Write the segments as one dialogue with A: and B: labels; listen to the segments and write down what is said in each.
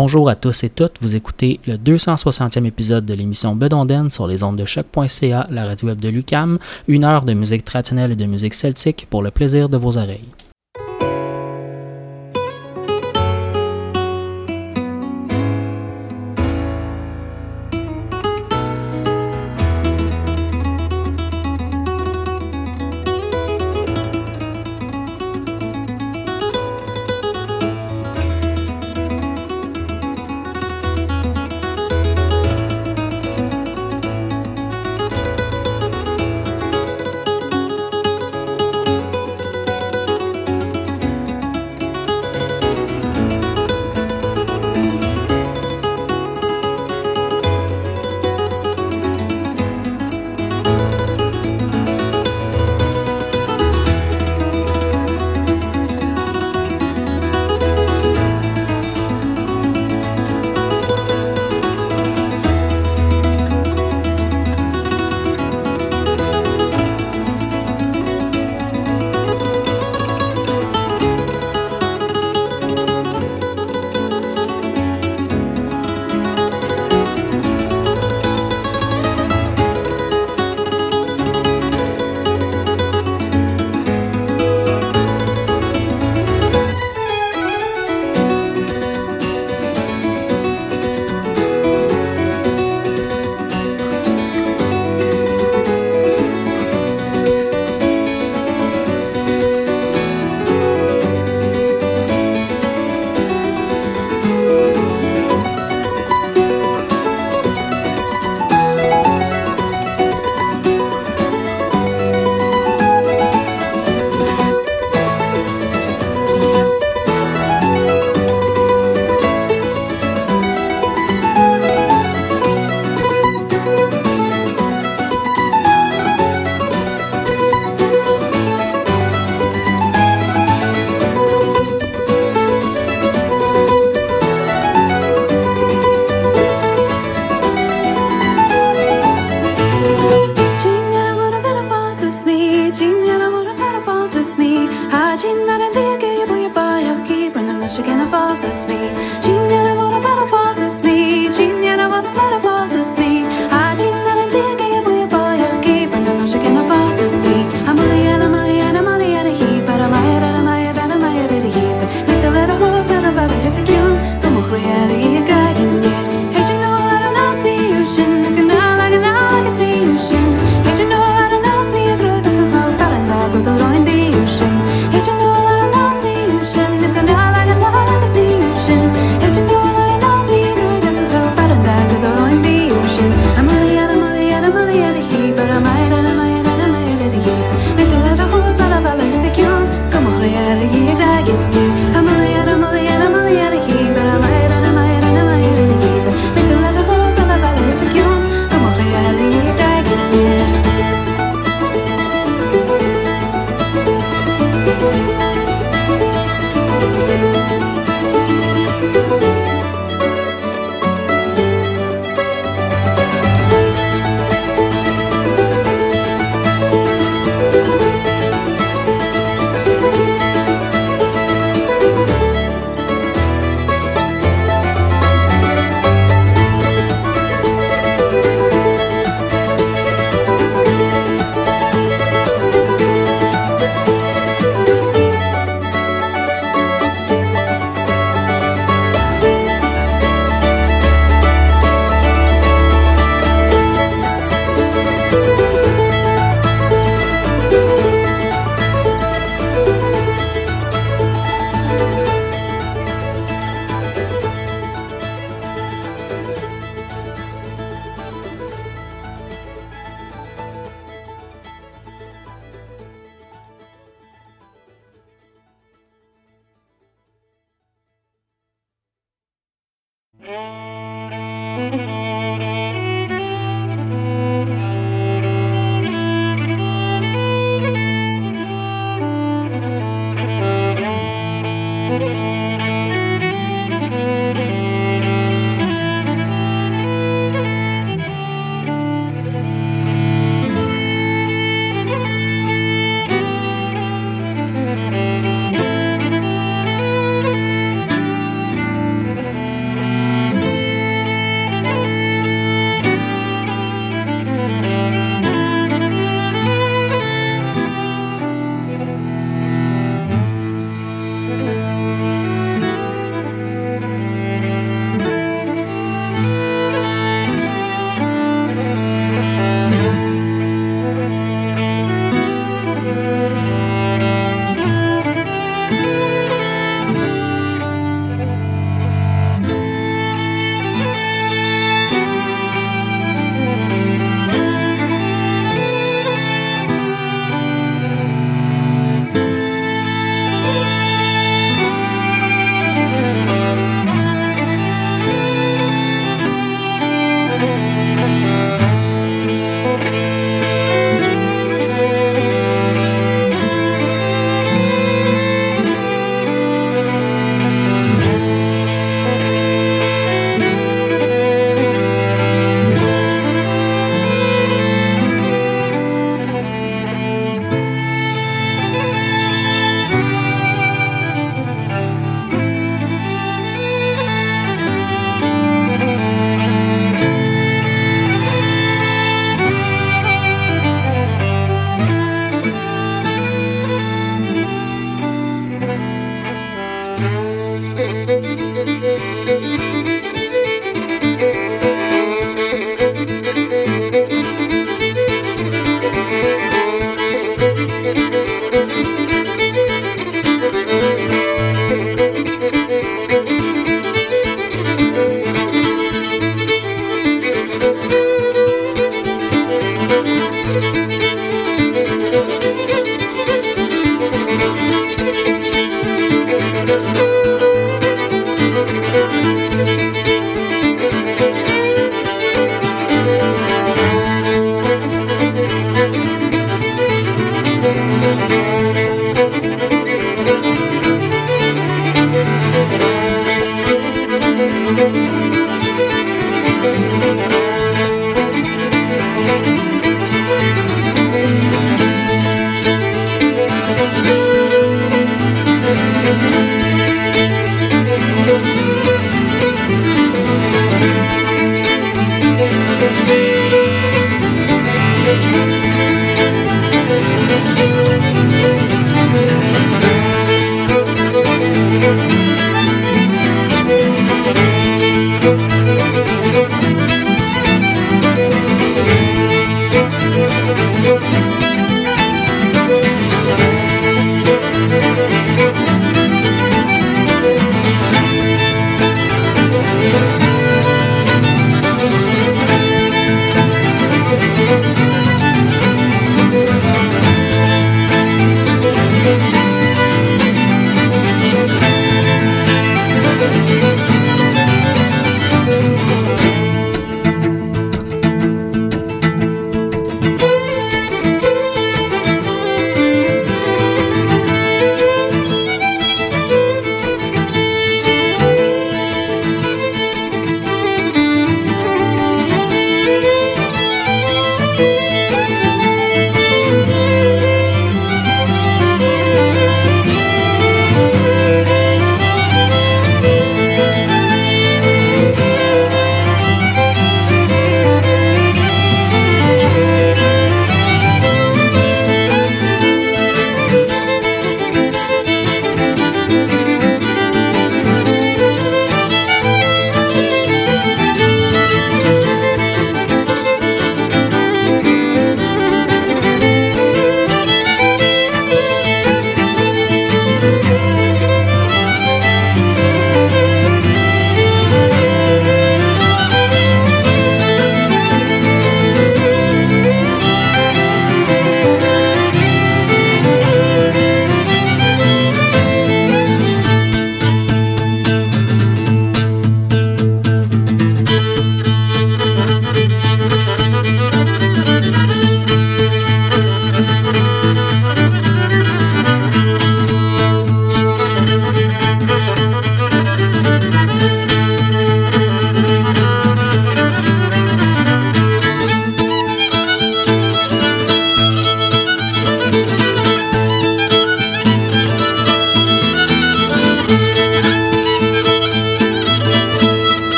A: Bonjour à tous et toutes, vous écoutez le 260e épisode de l'émission Bedonden sur les ondes de choc.ca, la radio web de Lucam, une heure de musique traditionnelle et de musique celtique pour le plaisir de vos oreilles.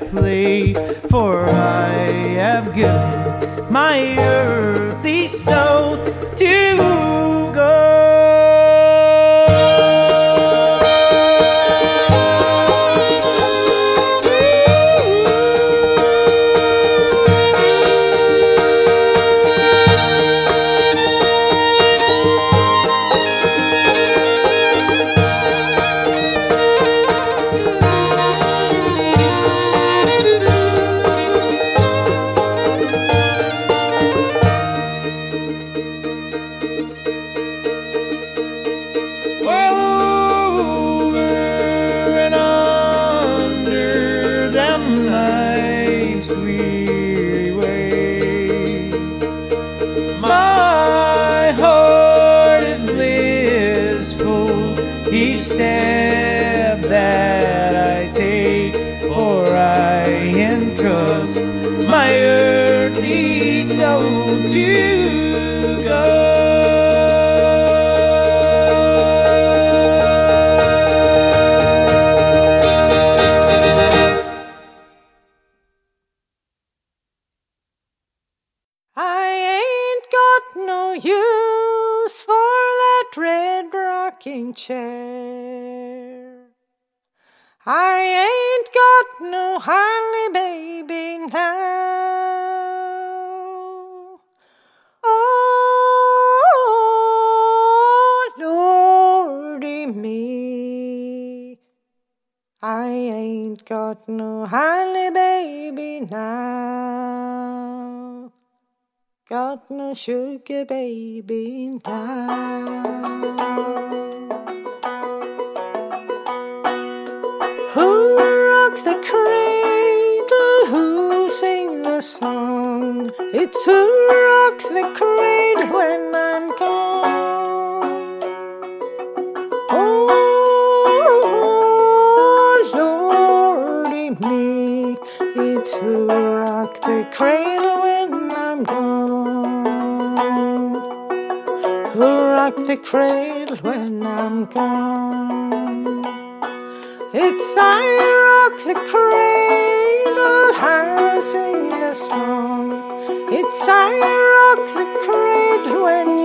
B: No honey baby now. me.
C: I ain't got no honey baby now. Got no sugar baby now. Who rocked the cradle? Who sang the song? It's who rocked the cradle when I'm gone. Who rock the cradle when I'm gone. Who rock the cradle when I'm gone? It's I rock the cradle, I sing the song. It's I rock the cradle when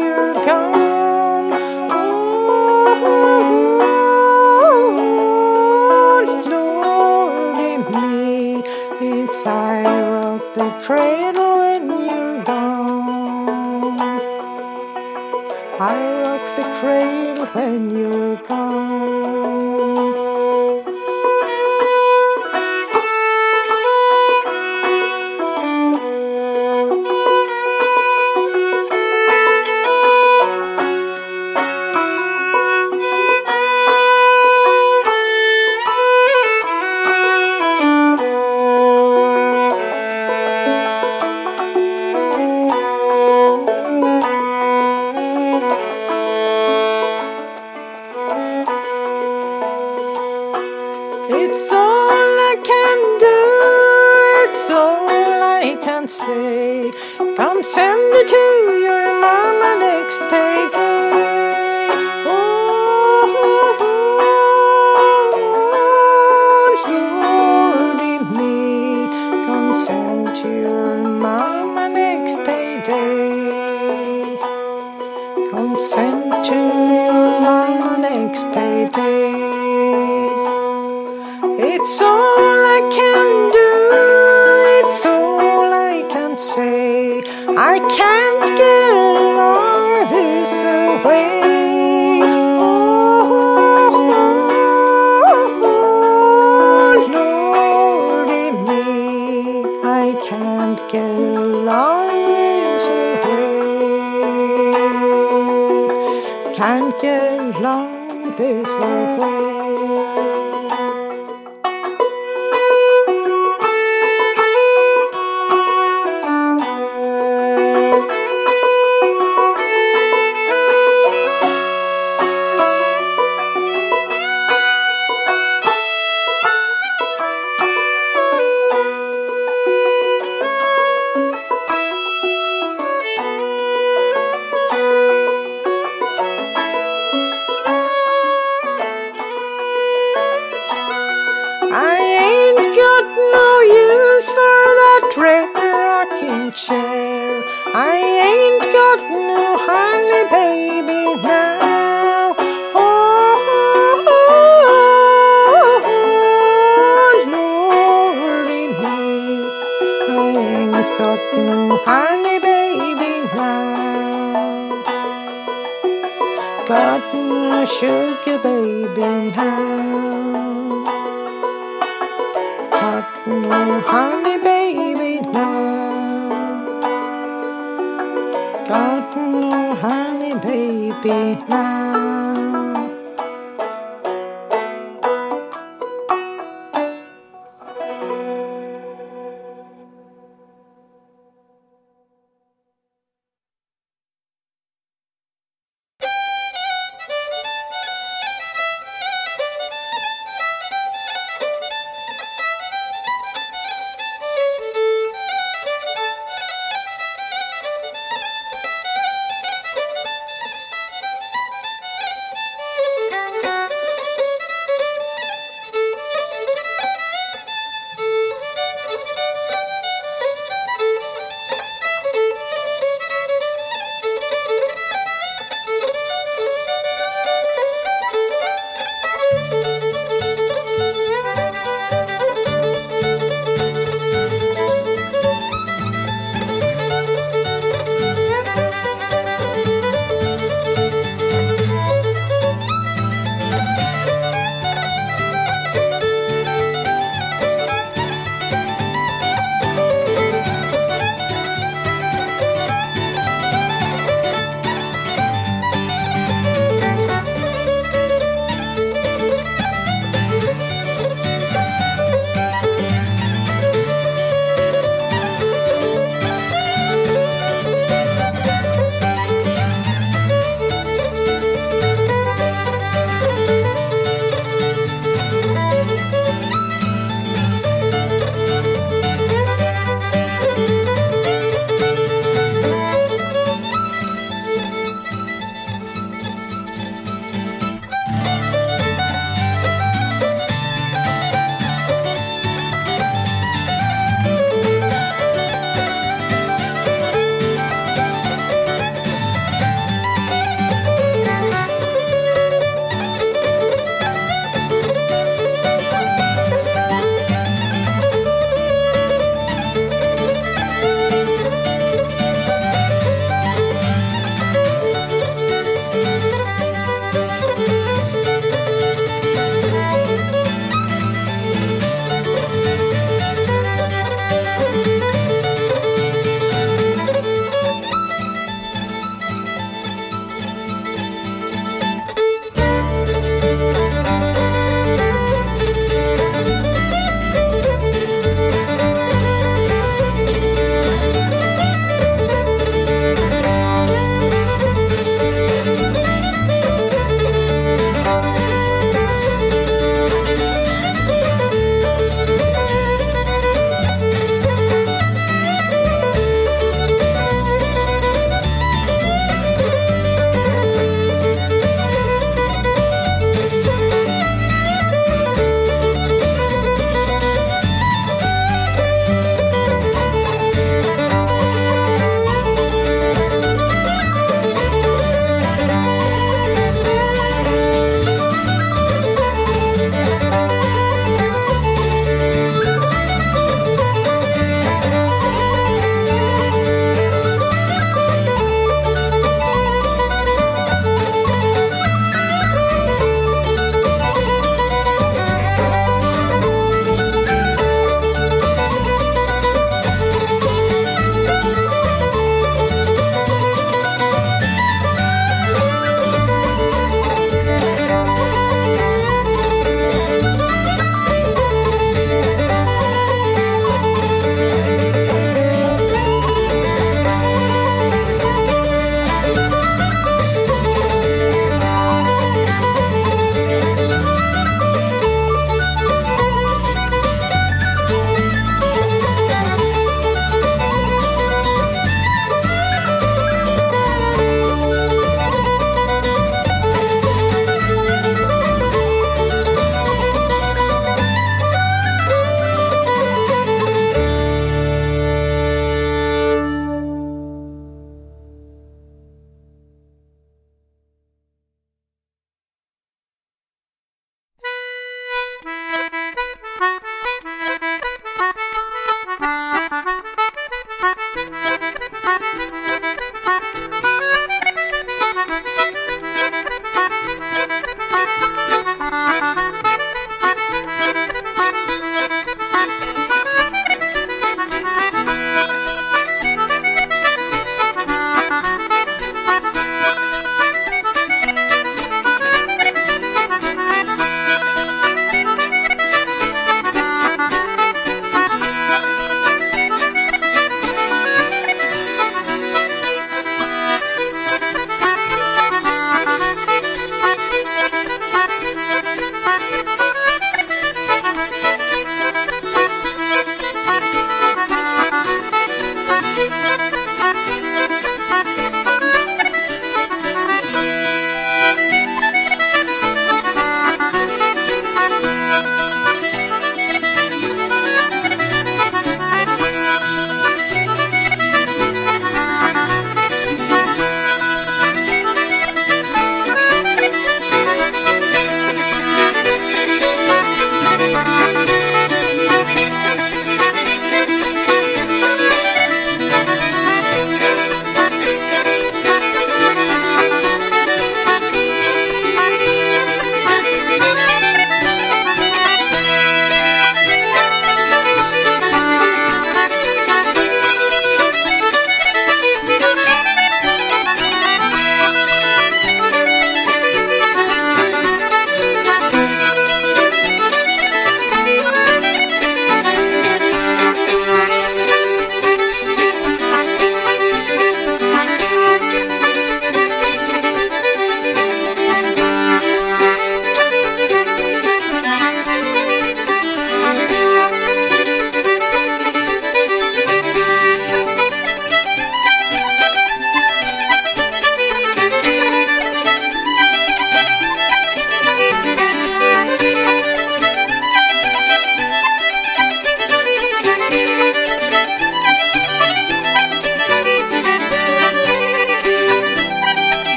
C: all I can say. Can't send it to your mama next payday. Oh, me, can't send to your mama next payday. Can't send to your mama next payday. It's all I can do, I Got no honey baby now. Got no sugar baby now. Got no honey baby now. Got no honey baby now.